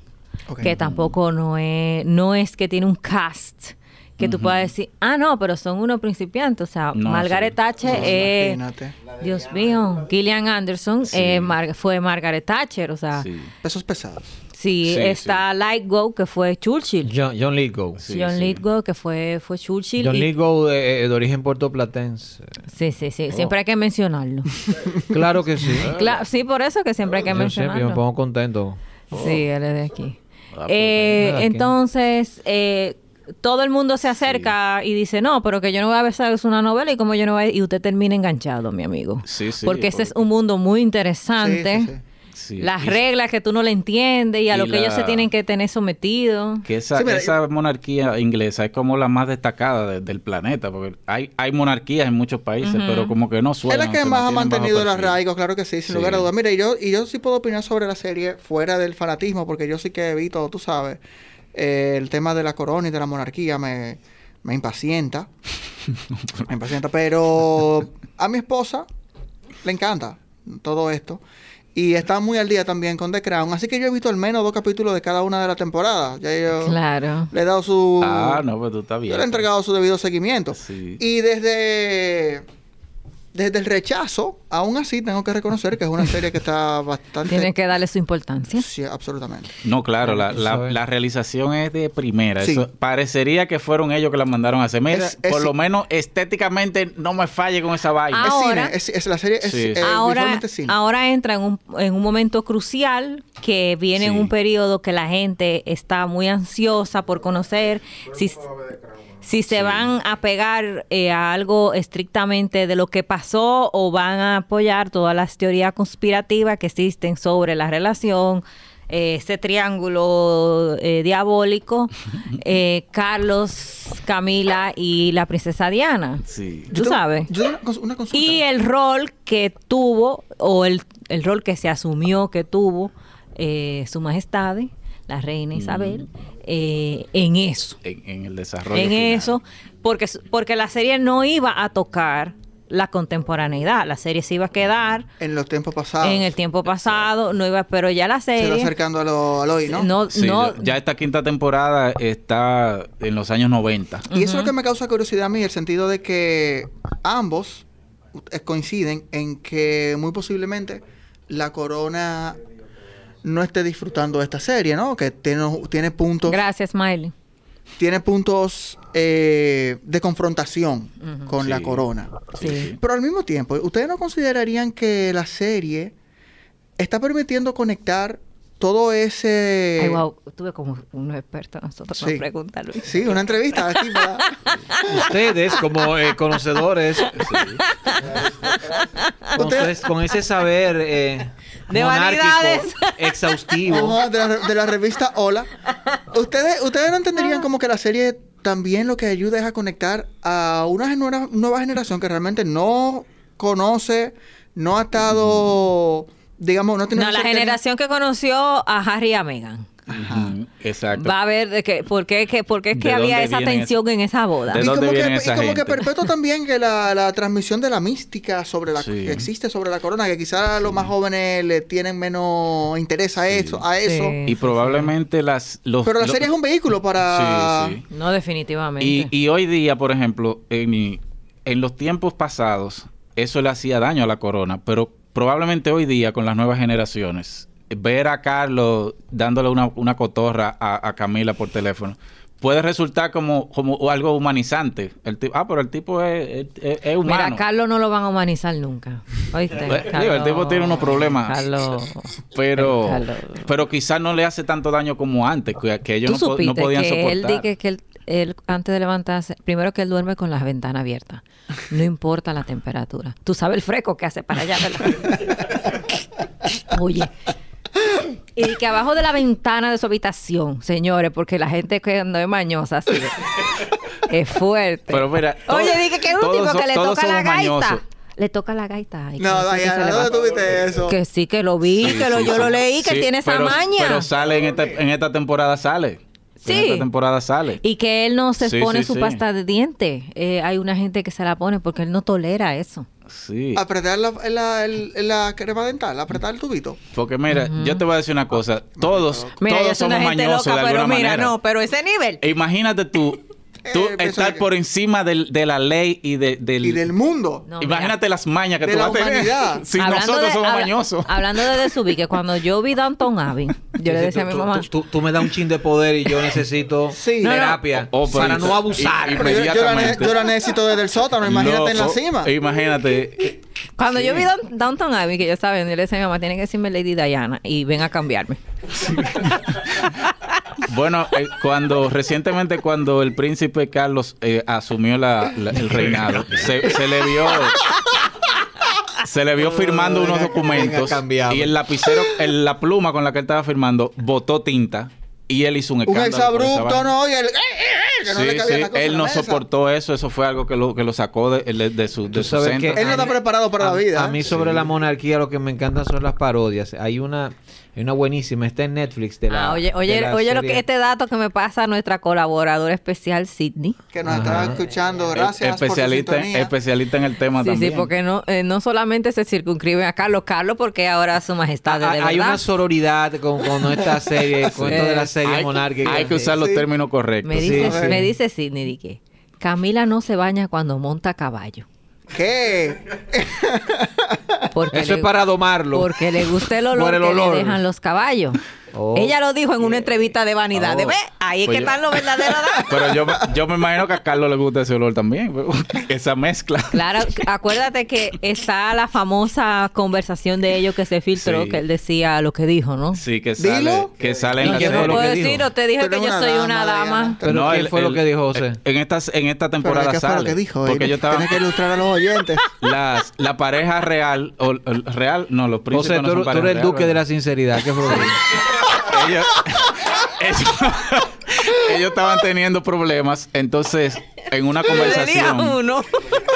que tampoco no es, no es que tiene un cast que tú puedas decir, ah, no, pero son unos principiantes. O sea, No, Margaret sí. Thatcher No, es... Dios mío, Gillian Anderson Sí. eh, Mar- fue Margaret Thatcher, o sea, Sí. Pesos pesados. Sí, Sí, está Lightgo, que fue Churchill. John, John Lithgow. Sí, John sí. Lithgow, que fue, fue Churchill. John y- Lithgow de, de origen puertoplatense. Sí, sí, Oh. sí. Siempre hay que mencionarlo. Claro que sí. Cla- sí, por eso que siempre hay que Yo siempre me mencionarlo. pongo contento. Sí, él es de aquí. Ah, pues, Eh, aquí. entonces, eh, todo el mundo se acerca y dice, no, pero que yo no voy a ver, es una novela y como yo no voy a... Y usted termina enganchado, mi amigo. Sí, sí, porque este es un mundo muy interesante. Sí, sí, sí. Las Y- reglas que tú no le entiendes y a y lo que ellos se tienen que tener sometidos. Que esa, Sí, mira, esa monarquía inglesa es como la más destacada de- del planeta, porque hay, hay monarquías en muchos países, pero como que no Es suenan. la que más ha mantenido el arraigo, claro que sí, sin Sí. lugar a dudas. Mira, y yo, y yo sí puedo opinar sobre la serie fuera del fanatismo, porque yo sí que evito, tú sabes, eh, el tema de la corona y de la monarquía me, me impacienta. me impacienta, pero a mi esposa le encanta todo esto. Y está muy al día también con The Crown. Así que yo he visto al menos dos capítulos de cada una de las temporadas. Ya yo Claro. le he dado su... Ah, no, pues tú estás bien. Yo le he entregado su debido seguimiento. Sí. Y desde, desde el rechazo, aún así tengo que reconocer que es una serie que está bastante... Tiene que darle su importancia. Sí, absolutamente. No, claro, la, realización es de primera. Sí. Eso parecería que fueron ellos que la mandaron a hacer. Mira, Es- es- por lo menos estéticamente no me falle con esa vaina. Ah, Ahora- es cine, es, es la serie, es, Sí, sí. eh, ahora, cine. ahora entra en un, en un momento crucial que viene en un periodo que la gente está muy ansiosa por conocer si, si se Sí. van a pegar eh, a algo estrictamente de lo que pasó o van a apoyar todas las teorías conspirativas que existen sobre la relación. eh, ese triángulo eh, diabólico, eh, Carlos, Camila y la princesa Diana. Sí. Tú tengo- sabes. Yo tengo una, cons- una consulta. Y el rol que tuvo, o el, el rol que se asumió que tuvo eh, su majestad, la reina Isabel, eh, en eso. En, en el desarrollo. En final. eso, porque, porque la serie no iba a tocar la contemporaneidad, la serie se iba a quedar En los tiempos pasados. en el tiempo pasado, no iba, pero ya la Se va serie acercando a lo, al hoy, ¿no? no, Sí, no- ya, ya esta quinta temporada está en los años 90. Y eso es lo que me causa curiosidad a mí, el sentido de que ambos eh, coinciden en que muy posiblemente la corona no esté disfrutando de esta serie, ¿no? Que tiene, tiene puntos, gracias Miley. tiene puntos eh, de confrontación con la Sí. corona. Sí. Pero al mismo tiempo, ¿ustedes no considerarían que la serie está permitiendo conectar todo ese... Ay, wow, tuve como un experto nosotros Sí. Luis. Sí, una entrevista aquí para... Ustedes, como eh, conocedores, con, Usted- ese- con ese saber eh, De monárquico, vanidades. exhaustivo. Ajá, de, la, de la revista Hola. ¿Ustedes, ustedes no entenderían como que la serie también lo que ayuda es a conectar a una nueva, nueva generación que realmente no conoce, no ha estado, digamos, no tiene No, la generación que conoció a Harry y a Meghan. Exacto. Va a ver de que, por qué, que, por qué es ¿De que había esa tensión en esa boda. ¿De y dónde como, que, y esa como que gente? perpetuo también que la, la transmisión de la mística sobre la Sí. que existe sobre la corona, que quizás a los más jóvenes le tienen menos interés a Sí. eso, a eso. Sí. Y probablemente las... Los, Pero la los- serie es un vehículo para Sí, sí. No, definitivamente. Y, y hoy día, por ejemplo, en, en los tiempos pasados, eso le hacía daño a la corona, pero probablemente hoy día, con las nuevas generaciones, ver a Carlos dándole una, una cotorra a, a Camila por teléfono puede resultar como, como algo humanizante. El tipo, ah, pero el tipo es, es- es humano. Mira, Carlos no lo van a humanizar nunca. ¿Oíste? Pues, digo, el tipo tiene unos problemas. Carlos. pero, Carlos. pero quizás no le hace tanto daño como antes, que, que ellos Tú no, no podían que soportar. él dice que él, él, antes de levantarse, primero que él duerme con las ventanas abiertas. No importa la temperatura. Tú sabes el fresco que hace para allá, ¿verdad? Oye. Y que abajo de la ventana de su habitación, señores, porque la gente que no es mañosa así es fuerte. Pero mira, Oye, todos- dije que es un todos tipo so- que le toca la gaita. mañosos. Le toca la gaita. Ay, No, le ¿dónde va. tuviste eso? Que sí, que lo vi, Sí, que lo, sí, yo sí. lo leí, que tiene esa pero- maña. Pero sale en esta, en esta temporada, sale. Sí. En esta temporada sale. Y que él no se Sí, pone sí, su sí. pasta de diente. Eh, hay una gente que se la pone porque él no tolera eso. Sí. Apretar la, la, el- la crema dental, apretar el tubito. Porque mira, yo te voy a decir una cosa. Todos, Mira, todos somos gente mañosos loca, de pero alguna mira, manera. no, pero ese nivel. Imagínate tú, tú Eh, estar que- por encima del- de la ley y, de, del... Y del mundo. No, Imagínate las mañas que De tú la vas a tener. si Hablando nosotros de- somos habla- mañosos. Hablando de Desubi, que cuando yo vi Downton Abbey, yo le decía a mi mamá, Tú, tú- tú me das un chin de poder y yo necesito Sí. No, no. terapia Oh, pero para no abusar. y- yo, yo la, necesito desde el sótano, imagínate en la cima. Imagínate. cuando yo vi Down- Downton Abbey, que yo estaba viendo, yo le decía a mi mamá, tiene que decirme Lady Diana y ven a cambiarme. Bueno, eh, cuando recientemente cuando el príncipe Carlos eh, asumió la- la- el reinado, se, se le vio se le vio firmando unos venga, documentos y el lapicero, el- la pluma con la que él estaba firmando botó tinta y él hizo un Un escándalo. esa exabrupto. ¿no? Y el... Que no Sí, le sí, él no mesa. soportó eso, eso fue algo que lo, que lo sacó de, de- de su, de su centro. Él no está preparado para a, la vida. A mí ¿eh? sobre la monarquía lo que me encantan son las parodias. Hay una, hay una buenísima, está en Netflix de la Ah, oye, de oye, la oye lo que este dato que me pasa a nuestra colaboradora especial, Sidney. Que nos estaba escuchando. Gracias por su especialista, especialista en el tema Sí, también. sí, porque no, eh, no solamente se circunscriben a Carlos, Carlos, porque ahora su majestad de Ah, Hay verdad. una sororidad con, con esta serie, con Sí. esto de la serie hay, monárquica. hay que usar los Sí. términos correctos. Me dice, Sí. me dice Sidney di que Camila no se baña cuando monta a caballo. ¿Qué? Porque Eso le- es para domarlo. Porque le gusta el olor Por el que le dejan los caballos. Oh. Ella lo dijo en una entrevista de vanidad. Oh. ¿Ve? Ahí es Pues que yo- están los verdaderos. Pero yo, me- yo me imagino que a Carlos le gusta ese olor también. Esa mezcla. Claro, acuérdate que está la famosa conversación de ellos que se filtró, Sí. que él decía lo que dijo, ¿no? Sí, que sale, Dilo. que sale en ¿Y la fue no lo puedo que dijo? decir, o te dije Tú que yo soy dama, una dama. Pero ¿qué fue lo que dijo José? En esta, en esta temporada Pero ¿qué fue lo sale. que dijo? Porque yo estaba... Tiene que ilustrar a los oyentes. Las, la pareja real, o, o real, no, los príncipes José, no tú, son tú pareja eres el real, duque de la sinceridad. ¿Qué fue lo que dijo? ellos, ellos, ellos estaban teniendo problemas, entonces en una conversación, uno.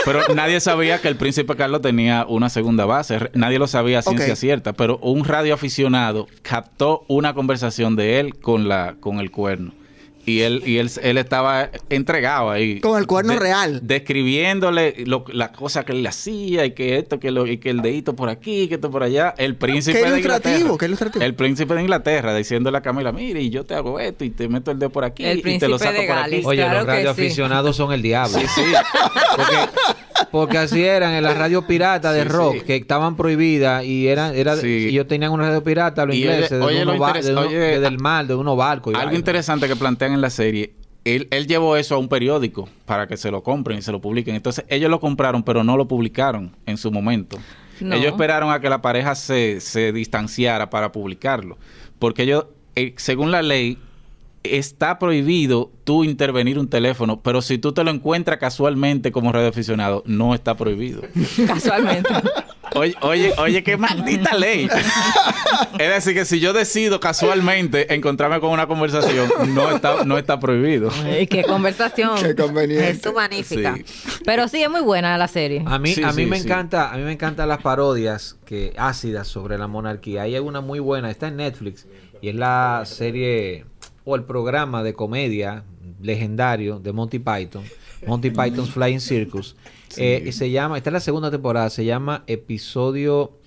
pero nadie sabía que el príncipe Carlos tenía una segunda base, nadie lo sabía a ciencia cierta, pero un radioaficionado captó una conversación de él con la con el cuerno. Y él, y él, él estaba entregado ahí. Con el cuerno real. Describiéndole lo, la cosa que él le hacía y que esto, que, lo, y que el dedito por aquí, que esto por allá. El príncipe Qué de ilustrativo, Inglaterra. qué ilustrativo. El príncipe de Inglaterra diciéndole a Camila, mire, y yo te hago esto y te meto el dedo por aquí El y te lo saco de por aquí. Oye, Claro los que sí. radioaficionados son el diablo. Sí, sí. Porque, porque así eran en las radios piratas de Sí, rock, sí. que estaban prohibidas y eran, era, Sí. y ellos tenían una radio pirata, los Y ingleses, de, oye, unos lo de uno- oye, de del mar, de unos barcos. Algo vaina. interesante que plantean en la serie, él, él llevó eso a un periódico para que se lo compren y se lo publiquen. Entonces ellos lo compraron, pero no lo publicaron en su momento. No. Ellos esperaron a que la pareja se, se distanciara para publicarlo. Porque ellos, eh, según la ley, está prohibido tú intervenir un teléfono, pero si tú te lo encuentras casualmente como radioaficionado, no está prohibido. Casualmente. Oye, oye, oye, qué maldita ley. es decir, que si yo decido casualmente encontrarme con una conversación, no está, no está prohibido. Ay, qué conversación. Qué conveniente. Es magnífica. Sí. Pero sí, es muy buena la serie. A mí, Sí, a mí sí, me sí. encanta, a mí me encantan las parodias que ácidas sobre la monarquía. Hay una muy buena, está en Netflix y es la serie o el programa de comedia legendario de Monty Python, Monty Python's Flying Circus. Eh, y se llama, esta es la segunda temporada, se llama episodio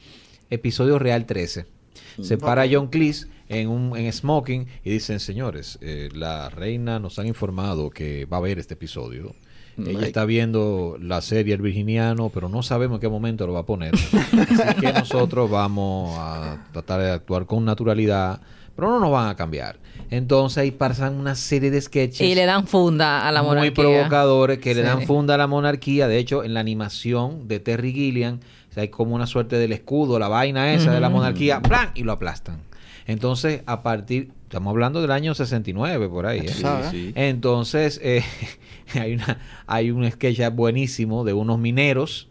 episodio Real 13. Se para John Cleese en un en smoking y dicen, señores, eh, la reina nos han informado que va a ver este episodio. Ella está viendo la serie El Virginiano, pero no sabemos en qué momento lo va a poner. Así que nosotros vamos a tratar de actuar con naturalidad, pero no nos van a cambiar. Entonces ahí pasan una serie de sketches Y le dan funda a la monarquía. muy provocadores que le Sí. dan funda a la monarquía. De hecho, en la animación de Terry Gilliam, o sea, hay como una suerte del escudo, la vaina esa de la monarquía, ¡plan! y lo aplastan. Entonces, a partir, estamos hablando del año 69, por ahí. ¿eh? Sabes. sí. Entonces, eh, hay, una, hay un sketch buenísimo de unos mineros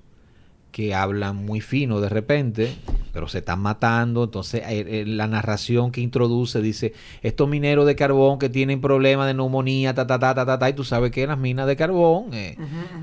que hablan muy fino de repente, pero se están matando. Entonces, eh, eh, la narración que introduce dice: Estos mineros de carbón que tienen problemas de neumonía, ta, ta, ta, ta, ta, ta, y tú sabes que las minas de carbón eh,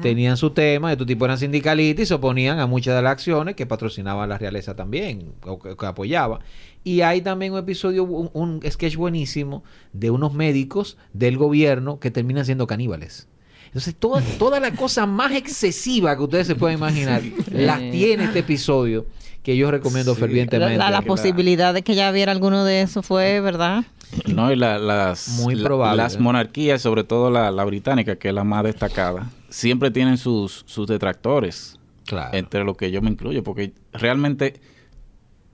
tenían su tema, estos tipos eran sindicalistas y se oponían a muchas de las acciones que patrocinaba la realeza también, o que, que apoyaba. Y hay también un episodio, un, un sketch buenísimo de unos médicos del gobierno que terminan siendo caníbales. Entonces, toda, toda la cosa más excesiva que ustedes se pueden imaginar, las tiene este episodio que yo recomiendo Sí. Fervientemente. la- la posibilidad de que ya viera alguno de eso fue, ¿verdad? No, y la- las, Muy la- probable. las monarquías, sobre todo la, la británica, que es la más destacada, siempre tienen sus, sus detractores, Claro. entre los que yo me incluyo, porque realmente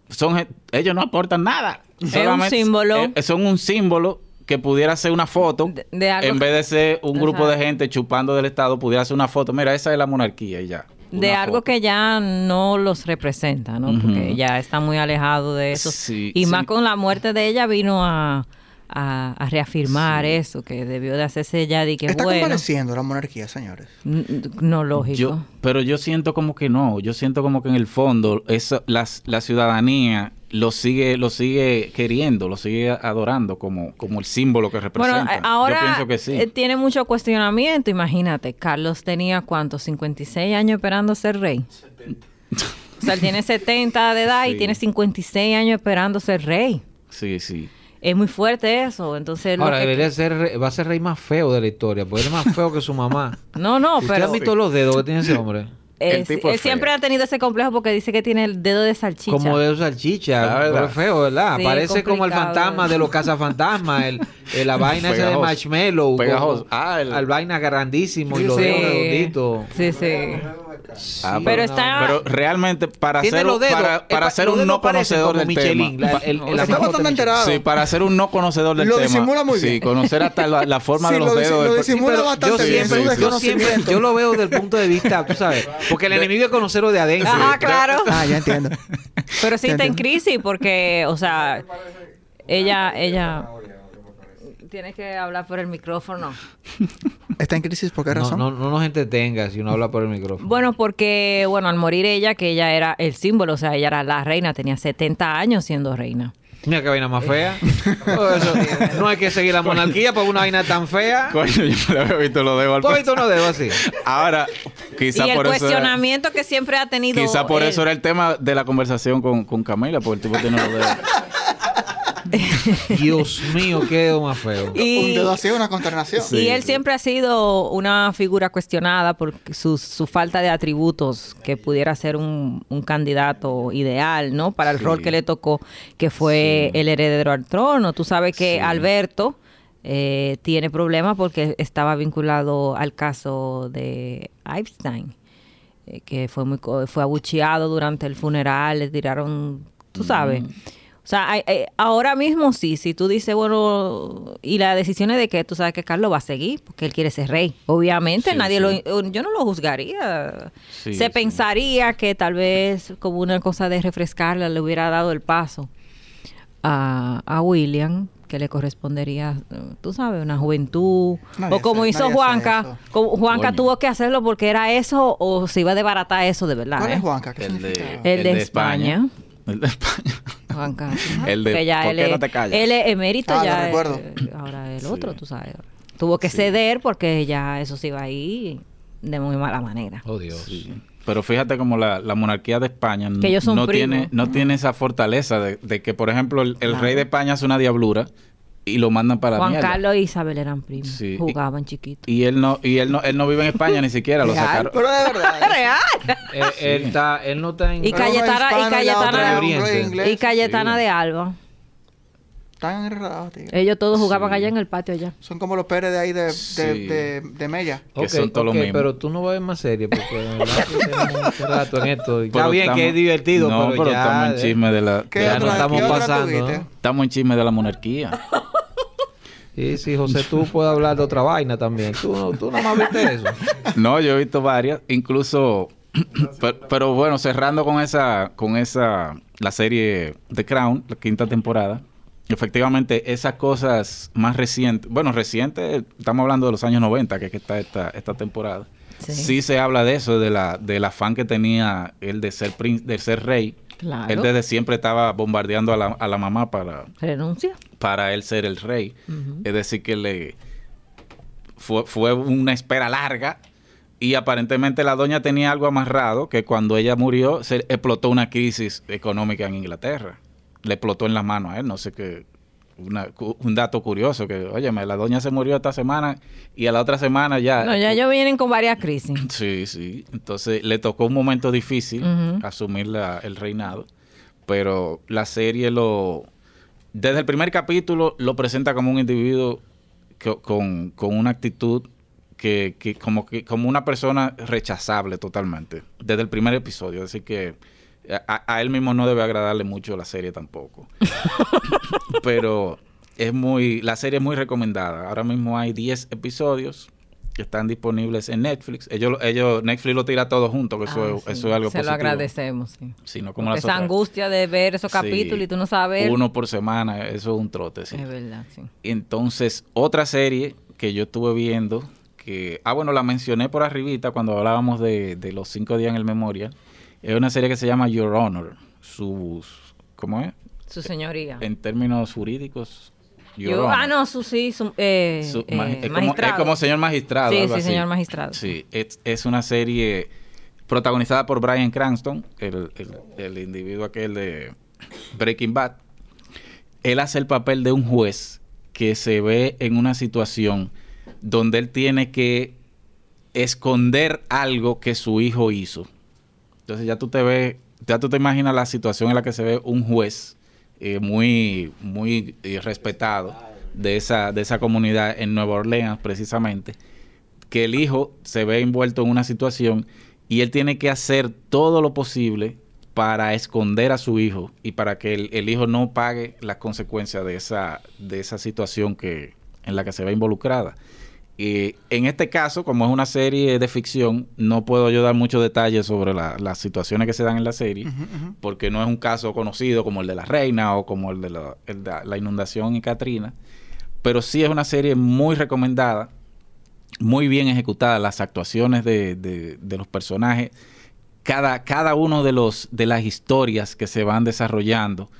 son ellos no aportan nada. Es un símbolo. eh, son un símbolo que pudiera ser una foto, De- de algo en vez de ser un grupo de gente chupando del Estado, pudiera ser una foto. Mira, esa es la monarquía y ya. De algo foto. que ya no los representa, ¿no? Porque ya está muy alejado de eso. Sí, y sí. más con la muerte de ella vino a, a- a reafirmar Sí. eso, que debió de hacerse ya de que Está bueno. compareciendo la monarquía, señores. n- No lógico. Yo, pero yo siento como que no, yo siento como que en el fondo eso, las, la ciudadanía lo sigue, lo sigue queriendo, lo sigue adorando como, como el símbolo que bueno, representa. eh, ahora yo pienso que sí. eh, tiene mucho cuestionamiento. Imagínate, Carlos tenía cuántos, 56 años esperando ser rey. O sea, él tiene 70 de edad y tiene 56 años esperando ser rey. sí, sí. Es muy fuerte eso. Entonces, lo Ahora, que- debería ser, re- va a ser rey más feo de la historia, porque él es más feo que su mamá. No, no, ¿Usted pero ha visto los dedos que tiene ese hombre? El él, siempre ha tenido ese complejo porque dice que tiene el dedo de salchicha. Como de salchicha, La verdad. pero es feo, ¿verdad? Sí, Parece como el fantasma de los cazafantasmas, el, el- la vaina esa de marshmallow. Pegajoso. como- Ah, el- al vaina grandísimo y los Sí. dedos redonditos. Sí, sí. Ah, Pero está- pero realmente para ser, para, para pa- ser un no conocedor del Michelin, tema. la- el- Está bastante enterado. Sí, para ser un no conocedor del Lo tema. disimula muy Sí, bien. conocer hasta la, la forma Sí, de los lo dedos. lo disimula bastante yo bien. siempre- sí, sí. Yo siempre, yo lo veo desde el punto de vista, tú sabes, porque el enemigo es conocerlo de adentro. Ajá, claro. Ah, ya entiendo. Pero sí está en crisis porque, o sea, ella, ella... Tienes que hablar por el micrófono. ¿Está en crisis por qué razón? no, no nos entretenga si uno habla por el micrófono. Bueno, porque, bueno, al morir ella, que ella era el símbolo, o sea, ella era la reina, tenía 70 años siendo reina. Mira qué vaina más fea. Oh, eso, no hay que seguir la monarquía por una vaina tan fea. Coño, yo no le había visto los dedos al ¿Tú has visto unos dedos así? Ahora, quizá y el por eso. era- cuestionamiento que siempre ha tenido... Quizá por él. eso era el tema de la conversación con, con Camila, porque el tipo tiene los dedos. Dios mío, qué dedo más feo. Y- Un dedo así es una consternación. Sí. y él siempre ha sido una figura cuestionada por su, su falta de atributos que pudiera ser un, un candidato ideal, ¿no? Para el Sí. rol que le tocó, que fue el heredero al trono. Tú sabes que Sí. Alberto eh, tiene problemas porque estaba vinculado al caso de Epstein, eh, que fue muy co- fue abucheado durante el funeral, le tiraron, tú sabes. O sea, hay- hay- ahora mismo sí, si tú dices, bueno, y la decisión es de que tú sabes que Carlos va a seguir, porque él quiere ser rey. Obviamente, Sí, nadie sí. lo, yo no lo juzgaría. Sí, Se sí. pensaría que tal vez como una cosa de refrescarla le hubiera dado el paso a, a William, que le correspondería, eh, tú sabes, una juventud. Nadie o como hace- hizo Juanca. como Juanca Coño. tuvo que hacerlo porque era eso o se iba a desbaratar eso de verdad. ¿Cuál ¿eh? es Juanca? ¿Qué El de- significa? El de España. El de España. El de ya ¿Por él qué es, no te callas? Él es emérito Ah, lo ya. recuerdo. eh, ahora el Sí. otro, tú sabes. Tuvo que Sí. ceder porque ya eso se iba ahí de muy mala manera. Oh, Dios. Sí. Pero fíjate como la, la monarquía de España no, tiene, no tiene esa fortaleza de, de que, por ejemplo, el, el rey de España hace una diablura y lo mandan para Juan mierda. Carlos y Isabel eran primos. Sí. Jugaban chiquitos. Y él no, y él no, él no vive en España ni siquiera, lo sacaron. Pero de verdad. Real. Él, él está, él no está en... Y Cayetana- y Cayetana-. Y Cayetana Sí. de Alba. Están enredados, tío. Ellos todos jugaban Sí. allá en el patio allá. Son como los Pérez de ahí de, de, Sí. de, de Mella. que son todos los mismos. pero tú no vas a ver más serie porque rato en esto. Está Pero bien que es divertido, no, pero, ya... estamos en chisme de la, ¿Qué Ya no otra, estamos ¿qué otra pasando, estamos en chisme de la monarquía. Sí, sí, José, tú puedes hablar de otra vaina también. Tú, no- tú nada más viste eso. No, yo he visto varias, incluso, pero, pero bueno, cerrando con esa, con esa, la serie The Crown, la quinta temporada. Efectivamente, esas cosas más recientes, bueno, recientes, estamos hablando de los años 90, que es que está esta, esta temporada. Sí. Sí. se habla de eso, de la, del afán que tenía él de ser prín- de ser rey. Claro. Él desde siempre estaba bombardeando a la, a la mamá para, Renuncia. para él ser el rey. Es decir, que le fue, fue una espera larga y aparentemente la doña tenía algo amarrado que cuando ella murió se explotó una crisis económica en Inglaterra. Le explotó en las manos a él, no sé qué. Una- un dato curioso que, óyeme, la doña se murió esta semana y a la otra semana ya... No, ya ellos vienen con varias crisis. Sí, sí. Entonces le tocó un momento difícil asumir la- el reinado, pero la serie lo... Desde el primer capítulo lo presenta como un individuo que- con, con una actitud que, que como que como una persona rechazable totalmente, desde el primer episodio. Así que a, a él mismo no debe agradarle mucho la serie tampoco. pero es muy... La serie es muy recomendada. Ahora mismo hay 10 episodios que están disponibles en Netflix. Ellos, ellos Netflix lo tira todo junto, que eso, Ah, es- sí. eso es algo Se positivo. lo agradecemos, sí. Sí, no como esa otras. angustia de ver esos Sí. capítulos y tú no sabes. Uno por semana, eso es un trote, sí. Es verdad, sí. Entonces, otra serie que yo estuve viendo, que, ah, bueno, la mencioné por arribita cuando hablábamos de, de los cinco días en el Memorial, es una serie que se llama Your Honor, sus, ¿cómo es? Su señoría. En términos jurídicos, Your Yo- Honor. ah, no, su sí, su, eh, Su- eh, es, como, magistrado. es como señor magistrado. Sí, algo sí, así. señor magistrado. Sí, es, es una serie protagonizada por Brian Cranston, el, el- el individuo aquel de Breaking Bad. Él hace el papel de un juez que se ve en una situación donde él tiene que esconder algo que su hijo hizo. Entonces ya tú te ves, ya tú te imaginas la situación en la que se ve un juez eh, muy, muy eh, respetado de esa, de esa comunidad en Nueva Orleans precisamente, que el hijo se ve envuelto en una situación y él tiene que hacer todo lo posible para esconder a su hijo y para que el, el hijo no pague las consecuencias de esa, de esa situación que, en la que se ve involucrada. Y en este caso, como es una serie de ficción, no puedo yo dar muchos detalles sobre la- las situaciones que se dan en la serie, porque no es un caso conocido como el de la reina o como el de la, el de la inundación en Katrina, pero sí es una serie muy recomendada, muy bien ejecutada, las actuaciones de, de- de los personajes, cada, cada uno de los de las historias que se van desarrollando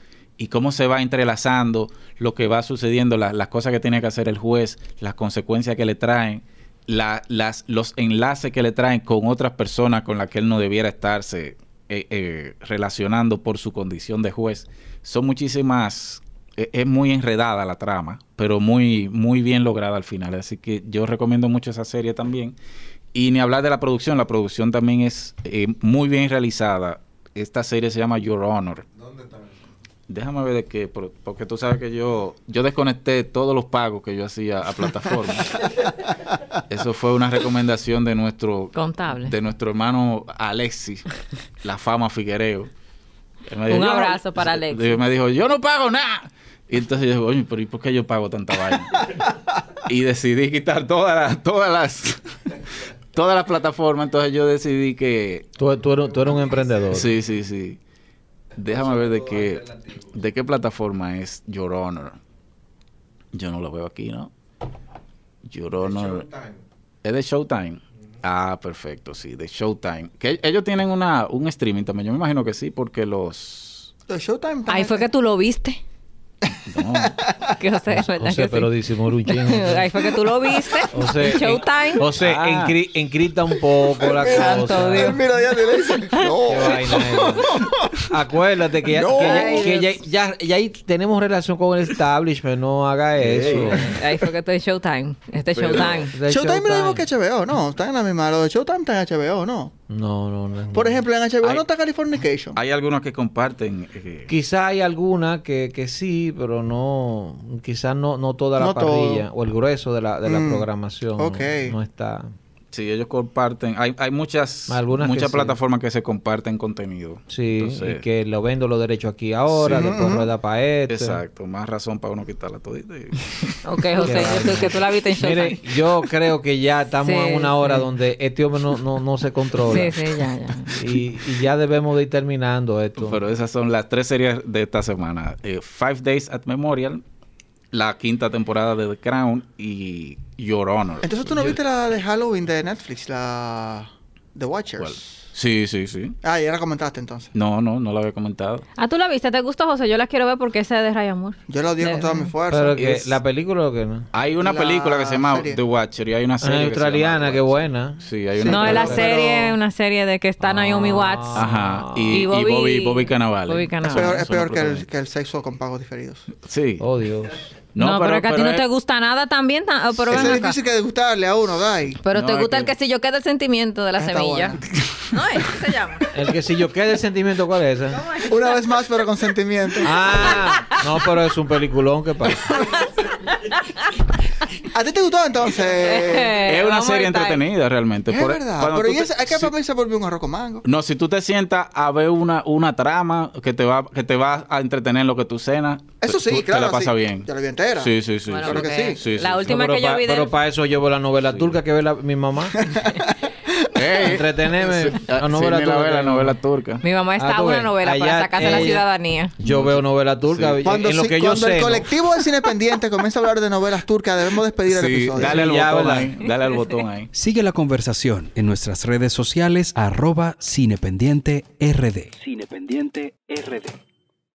y cómo se va entrelazando lo que va sucediendo, la- las cosas que tiene que hacer el juez, las consecuencias que le traen, la- las, los enlaces que le traen con otras personas con las que él no debiera estarse eh, eh, relacionando por su condición de juez. Son muchísimas, eh, es muy enredada la trama, pero muy, muy bien lograda al final. Así que yo recomiendo mucho esa serie también. Y ni hablar de la producción, la producción también es muy bien realizada. Esta serie se llama Your Honor. Déjame ver de qué, por- porque tú sabes que yo yo desconecté todos los pagos que yo hacía a plataformas. Eso fue una recomendación de nuestro Contable. de nuestro hermano Alexis, la fama Figuereo. Un abrazo para Alexis. Y me dijo, yo no pago nada. Y entonces yo digo, oye, pero ¿y por qué yo pago tanta vaina? y decidí quitar todas las, todas las, todas las plataformas. Entonces yo decidí que, Tú, tú eres, tú eres un emprendedor. sí, sí, sí. Déjame ver de qué, de qué plataforma es Your Honor. Yo no lo veo aquí, ¿no? Your Honor. Es de Showtime. Ah, perfecto, sí, de Showtime. Que ellos tienen una, un streaming también. Yo me imagino que sí, porque los. The Showtime Ahí fue que tú lo viste. No, Que José, ¿verdad José, que pero sí? disimula un chingo. Ahí fue que tú lo viste. José, en Showtime. José, Ah. encri- encripta un poco la Santo cosa. Dios. Él mira ya te le dice, Qué no. vaina es. Acuérdate que, ya, No. que, ya, Ay, que ya, ya- ya ahí tenemos relación con el establishment. No haga eso. Ahí fue que estoy en Showtime. Este es Pero- Showtime. Showtime es lo mismo que. HBO, no. Está en la misma. Lo de Showtime está en HBO, no. No, no, no. Por ejemplo, en HBO Hay- no está Californication. hay algunos que comparten. eh, Quizá hay alguna que, que sí, pero no, quizás no, no toda la No todo. parrilla o el grueso de la, de la Mm, programación no, está. Sí, ellos comparten. Hay, hay muchas, Algunas que muchas sí. plataformas que se comparten contenido. Sí, Entonces, y que lo vendo los derechos aquí ahora, Sí. después Ujú. rueda para este. Exacto, más razón para uno quitarla todita. y- Ok, José, yo que tú la viste en. Mire, yo creo que ya estamos Sí, en una hora sí. donde este hombre no, no, no se controla. Sí, sí, ya, ya. Y, y ya debemos de ir terminando esto. Pero esas son las tres series de esta semana. Eh, Five Days at Memorial, la quinta temporada de The Crown y Your Honor. Entonces tú no viste la de Halloween de Netflix, la The Watchers. ¿Cuál? Sí, sí, sí. Ah, ya la comentaste entonces. No, no, no la había comentado. Ah, ¿tú la viste? ¿Te gustó, José? Yo la quiero ver porque esa es de Ryan Moore. Yo la odié con toda mi fuerza. Pero que Es- la película o que no. Hay una La película que se llama serie. The Watcher y hay una serie Una que se llama australiana, The qué Watcher. buena. Sí, hay Sí, una No, es la pero- serie, una serie de que está Naomi Ah. Watts. Ajá. Y, y Bobby, Bobby, Cannavale. Bobby es Cannavale. Son es peor los que, el, protagonistas. que el sexo con pagos diferidos. Sí. Oh, Dios. No, pero, que a ti no es- te gusta nada también. ta- ah, Pero, Eso es acá. difícil que gustarle a uno, Dai. pero No, te gusta que- el que si yo queda el sentimiento de la Está semilla. bueno. ¿No es? ¿Qué se llama? El que si yo quede el sentimiento, ¿cuál es ese? Una vez más, pero con sentimiento. Ah, no, pero es un peliculón que pasa. ¿A ti te gustó entonces? Es una Vamos serie a entretenida realmente. es Por- verdad. Pero y te- es que si- para mí se volvió un arroz con mango. No, si tú te sientas a ver una, una trama que te va que te va a entretener en lo que tú cenas, Eso sí, tú claro. te la pasas sí. bien. Yo la vi entera. Sí, sí, sí. Bueno, sí. Claro que sí. Sí, sí, La sí. última que yo pa- vi de Pero para eso llevo la novela turca que ve la- mi mamá. Ey, Entretenerme. ah, La novela sí, la turca. la novela turca. Mi mamá Ah, está tú una novela para allá sacarse la ella- ciudadanía. Yo veo novela turca. Sí. Cuando, en lo que yo cuando sé. el ¿no? colectivo del cine pendiente comienza a hablar de novelas turcas, debemos despedir el Sí, episodio. dale al botón ¿verdad? ahí. Dale al botón ahí. Sigue la conversación en nuestras redes sociales arroba cinependiente rd. Cinependiente RD.